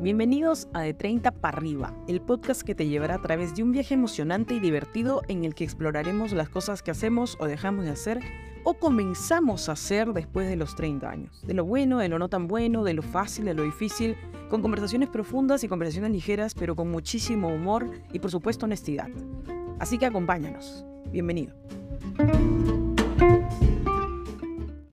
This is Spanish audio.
Bienvenidos a De 30 para arriba, el podcast que te llevará a través de un viaje emocionante y divertido en el que exploraremos las cosas que hacemos o dejamos de hacer o comenzamos a hacer después de los 30 años. De lo bueno, de lo no tan bueno, de lo fácil, de lo difícil, con conversaciones profundas y conversaciones ligeras, pero con muchísimo humor y por supuesto honestidad. Así que acompáñanos. Bienvenido.